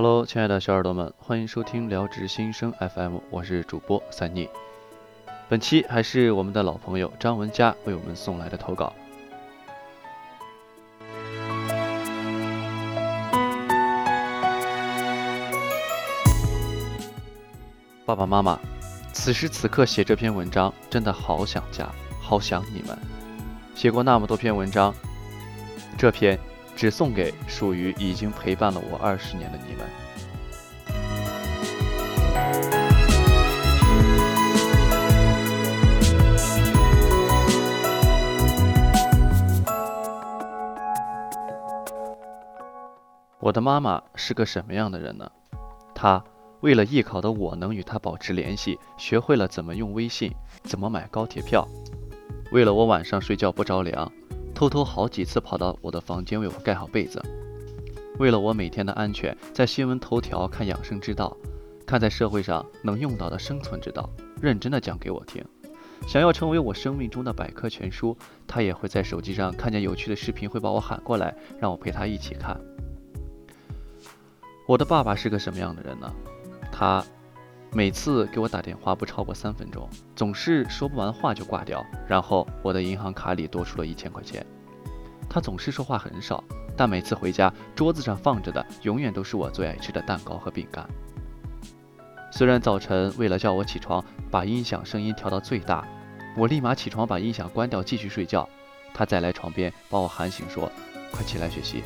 Hello，亲爱的小耳朵们，欢迎收听聊职新生 FM，我是主播三妮。本期还是我们的老朋友张文佳为我们送来的投稿。爸爸妈妈，此时此刻写这篇文章，真的好想家，好想你们。写过那么多篇文章，这篇。只送给属于已经陪伴了我二十年的你们。我的妈妈是个什么样的人呢？她为了艺考的我能与她保持联系，学会了怎么用微信，怎么买高铁票。为了我晚上睡觉不着凉。偷偷好几次跑到我的房间为我盖好被子，为了我每天的安全，在新闻头条看养生之道，看在社会上能用到的生存之道，认真的讲给我听。想要成为我生命中的百科全书，他也会在手机上看见有趣的视频，会把我喊过来，让我陪他一起看。我的爸爸是个什么样的人呢？他。每次给我打电话不超过三分钟，总是说不完话就挂掉，然后我的银行卡里多出了一千块钱。他总是说话很少，但每次回家桌子上放着的永远都是我最爱吃的蛋糕和饼干。虽然早晨为了叫我起床，把音响声音调到最大，我立马起床把音响关掉继续睡觉，他再来床边把我喊醒说：“快起来学习。”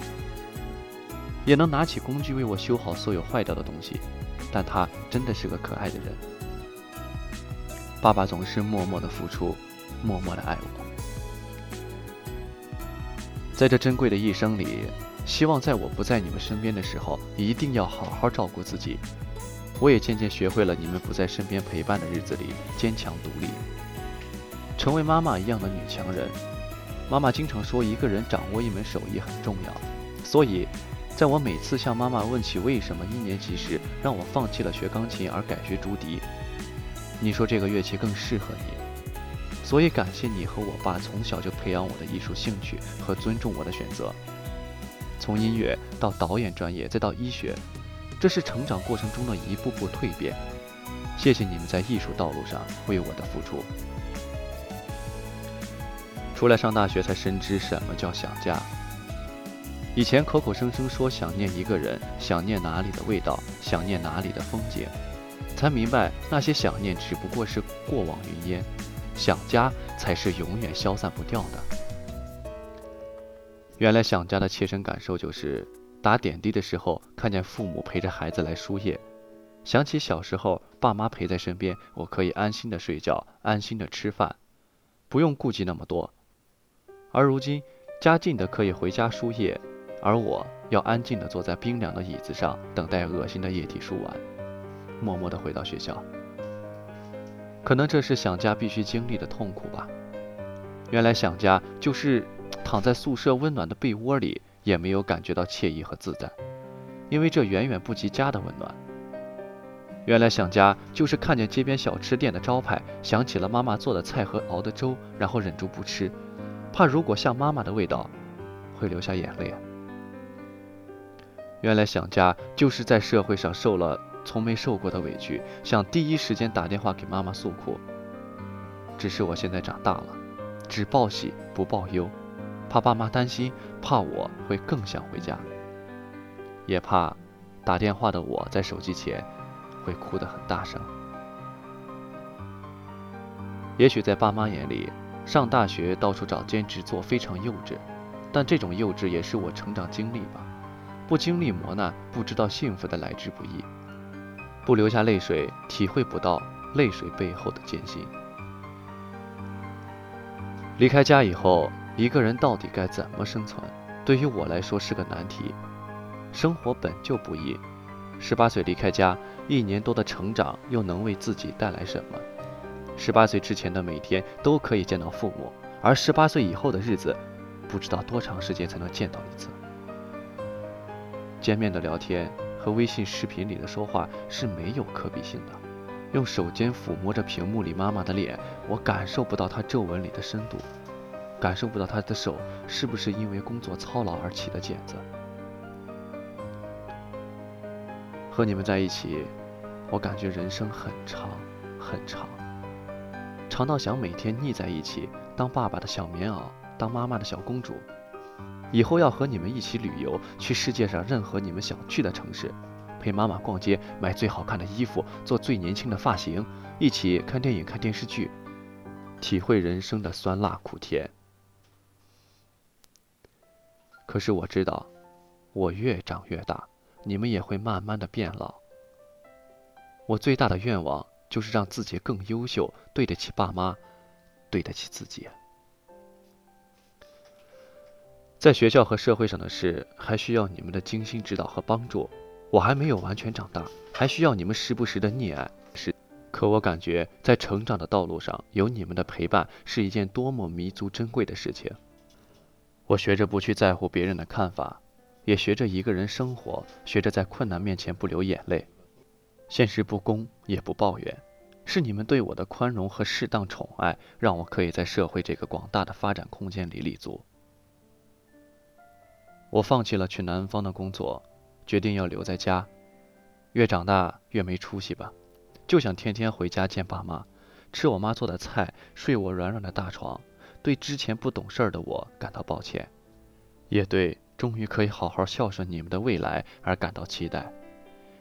也能拿起工具为我修好所有坏掉的东西。但他真的是个可爱的人。爸爸总是默默的付出，默默的爱我。在这珍贵的一生里，希望在我不在你们身边的时候，一定要好好照顾自己。我也渐渐学会了你们不在身边陪伴的日子里坚强独立，成为妈妈一样的女强人。妈妈经常说，一个人掌握一门手艺很重要，所以。在我每次向妈妈问起为什么一年级时让我放弃了学钢琴而改学竹笛，你说这个乐器更适合你，所以感谢你和我爸从小就培养我的艺术兴趣和尊重我的选择。从音乐到导演专业再到医学，这是成长过程中的一步步蜕变。谢谢你们在艺术道路上为我的付出。出来上大学才深知什么叫想家。以前口口声声说想念一个人，想念哪里的味道，想念哪里的风景，才明白那些想念只不过是过往云烟，想家才是永远消散不掉的。原来想家的切身感受就是打点滴的时候，看见父母陪着孩子来输液，想起小时候爸妈陪在身边，我可以安心的睡觉，安心的吃饭，不用顾及那么多。而如今家近的可以回家输液。而我要安静地坐在冰凉的椅子上，等待恶心的液体输完，默默地回到学校。可能这是想家必须经历的痛苦吧。原来想家就是躺在宿舍温暖的被窝里，也没有感觉到惬意和自在，因为这远远不及家的温暖。原来想家就是看见街边小吃店的招牌，想起了妈妈做的菜和熬的粥，然后忍住不吃，怕如果像妈妈的味道，会流下眼泪。原来想家就是在社会上受了从没受过的委屈，想第一时间打电话给妈妈诉苦。只是我现在长大了，只报喜不报忧，怕爸妈担心，怕我会更想回家，也怕打电话的我在手机前会哭得很大声。也许在爸妈眼里，上大学到处找兼职做非常幼稚，但这种幼稚也是我成长经历吧。不经历磨难，不知道幸福的来之不易；不流下泪水，体会不到泪水背后的艰辛。离开家以后，一个人到底该怎么生存？对于我来说是个难题。生活本就不易，十八岁离开家，一年多的成长又能为自己带来什么？十八岁之前的每天都可以见到父母，而十八岁以后的日子，不知道多长时间才能见到一次。见面的聊天和微信视频里的说话是没有可比性的。用手尖抚摸着屏幕里妈妈的脸，我感受不到她皱纹里的深度，感受不到她的手是不是因为工作操劳而起的茧子。和你们在一起，我感觉人生很长很长，长到想每天腻在一起，当爸爸的小棉袄，当妈妈的小公主。以后要和你们一起旅游，去世界上任何你们想去的城市，陪妈妈逛街，买最好看的衣服，做最年轻的发型，一起看电影、看电视剧，体会人生的酸辣苦甜。可是我知道，我越长越大，你们也会慢慢的变老。我最大的愿望就是让自己更优秀，对得起爸妈，对得起自己。在学校和社会上的事，还需要你们的精心指导和帮助。我还没有完全长大，还需要你们时不时的溺爱。是，可我感觉在成长的道路上，有你们的陪伴是一件多么弥足珍贵的事情。我学着不去在乎别人的看法，也学着一个人生活，学着在困难面前不流眼泪。现实不公也不抱怨，是你们对我的宽容和适当宠爱，让我可以在社会这个广大的发展空间里立足。我放弃了去南方的工作，决定要留在家。越长大越没出息吧，就想天天回家见爸妈，吃我妈做的菜，睡我软软的大床。对之前不懂事儿的我感到抱歉，也对终于可以好好孝顺你们的未来而感到期待。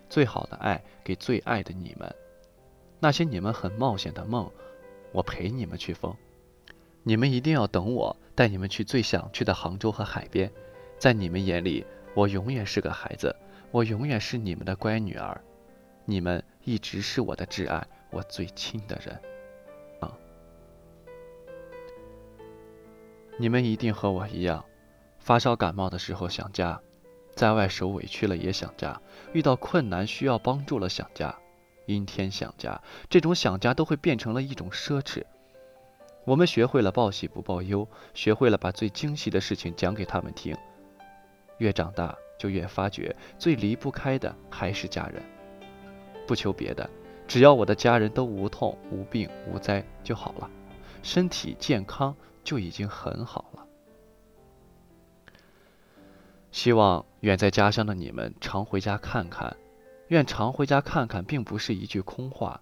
最好的爱给最爱的你们，那些你们很冒险的梦，我陪你们去疯。你们一定要等我，带你们去最想去的杭州和海边。在你们眼里，我永远是个孩子，我永远是你们的乖女儿，你们一直是我的挚爱，我最亲的人。啊！你们一定和我一样，发烧感冒的时候想家，在外受委屈了也想家，遇到困难需要帮助了想家，阴天想家，这种想家都会变成了一种奢侈。我们学会了报喜不报忧，学会了把最惊喜的事情讲给他们听。越长大，就越发觉最离不开的还是家人。不求别的，只要我的家人都无痛、无病、无灾就好了，身体健康就已经很好了。希望远在家乡的你们常回家看看，愿常回家看看，并不是一句空话。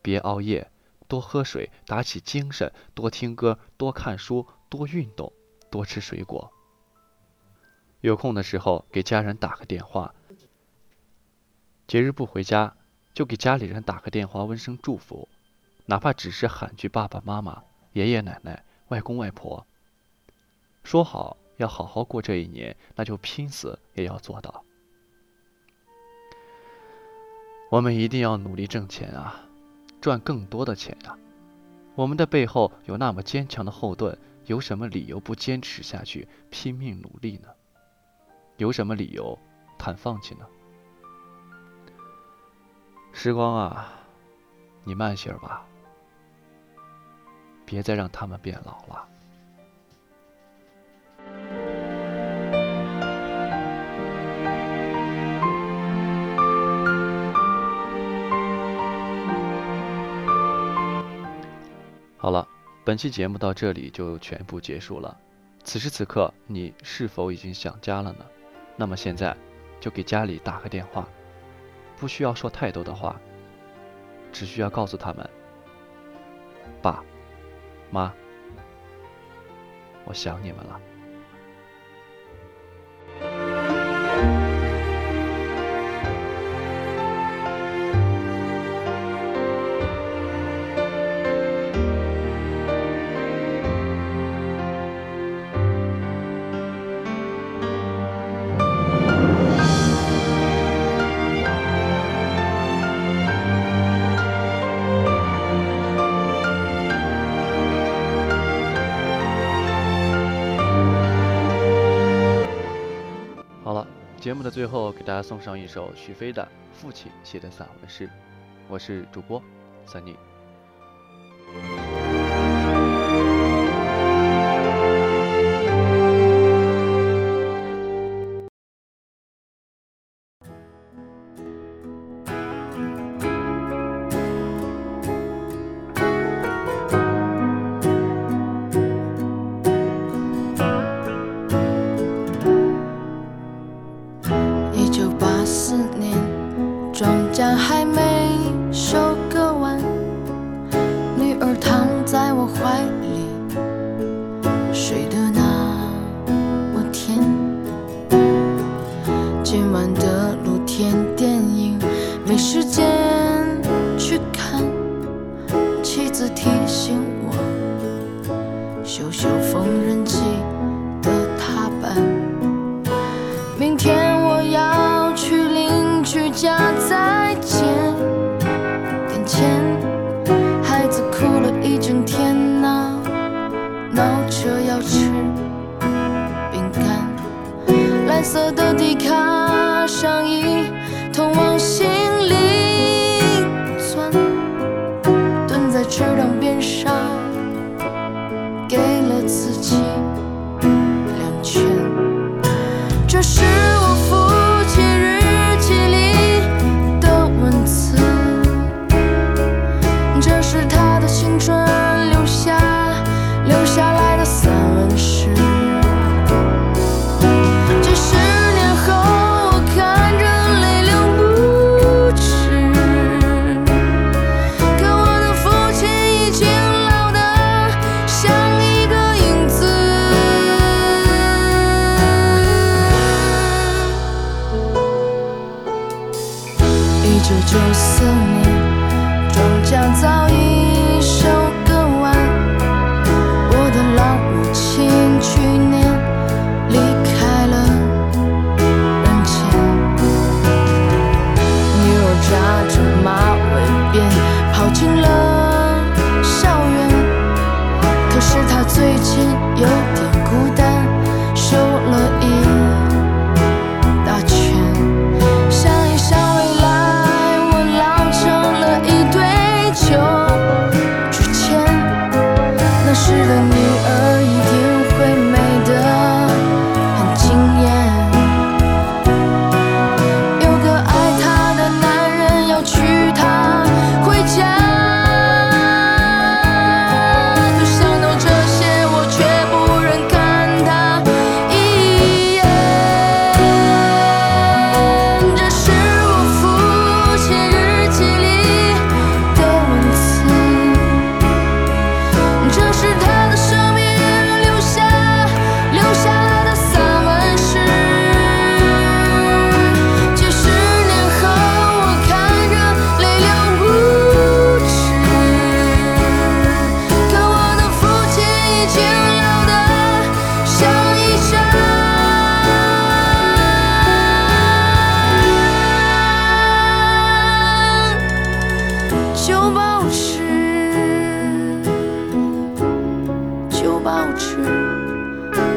别熬夜，多喝水，打起精神，多听歌，多看书，多运动，多吃水果。有空的时候给家人打个电话，节日不回家就给家里人打个电话，问声祝福，哪怕只是喊句爸爸妈妈、爷爷奶奶、外公外婆。说好要好好过这一年，那就拼死也要做到。我们一定要努力挣钱啊，赚更多的钱啊！我们的背后有那么坚强的后盾，有什么理由不坚持下去，拼命努力呢？有什么理由谈放弃呢？时光啊，你慢些吧，别再让他们变老了。好了，本期节目到这里就全部结束了。此时此刻，你是否已经想家了呢？那么现在，就给家里打个电话，不需要说太多的话，只需要告诉他们：“爸妈，我想你们了。”节目的最后，给大家送上一首许飞的父亲写的散文诗。我是主播三 again.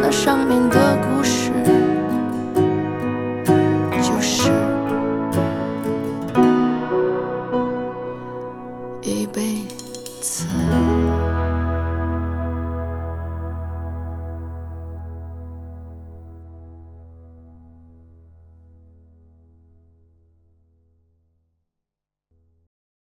那上面的故事。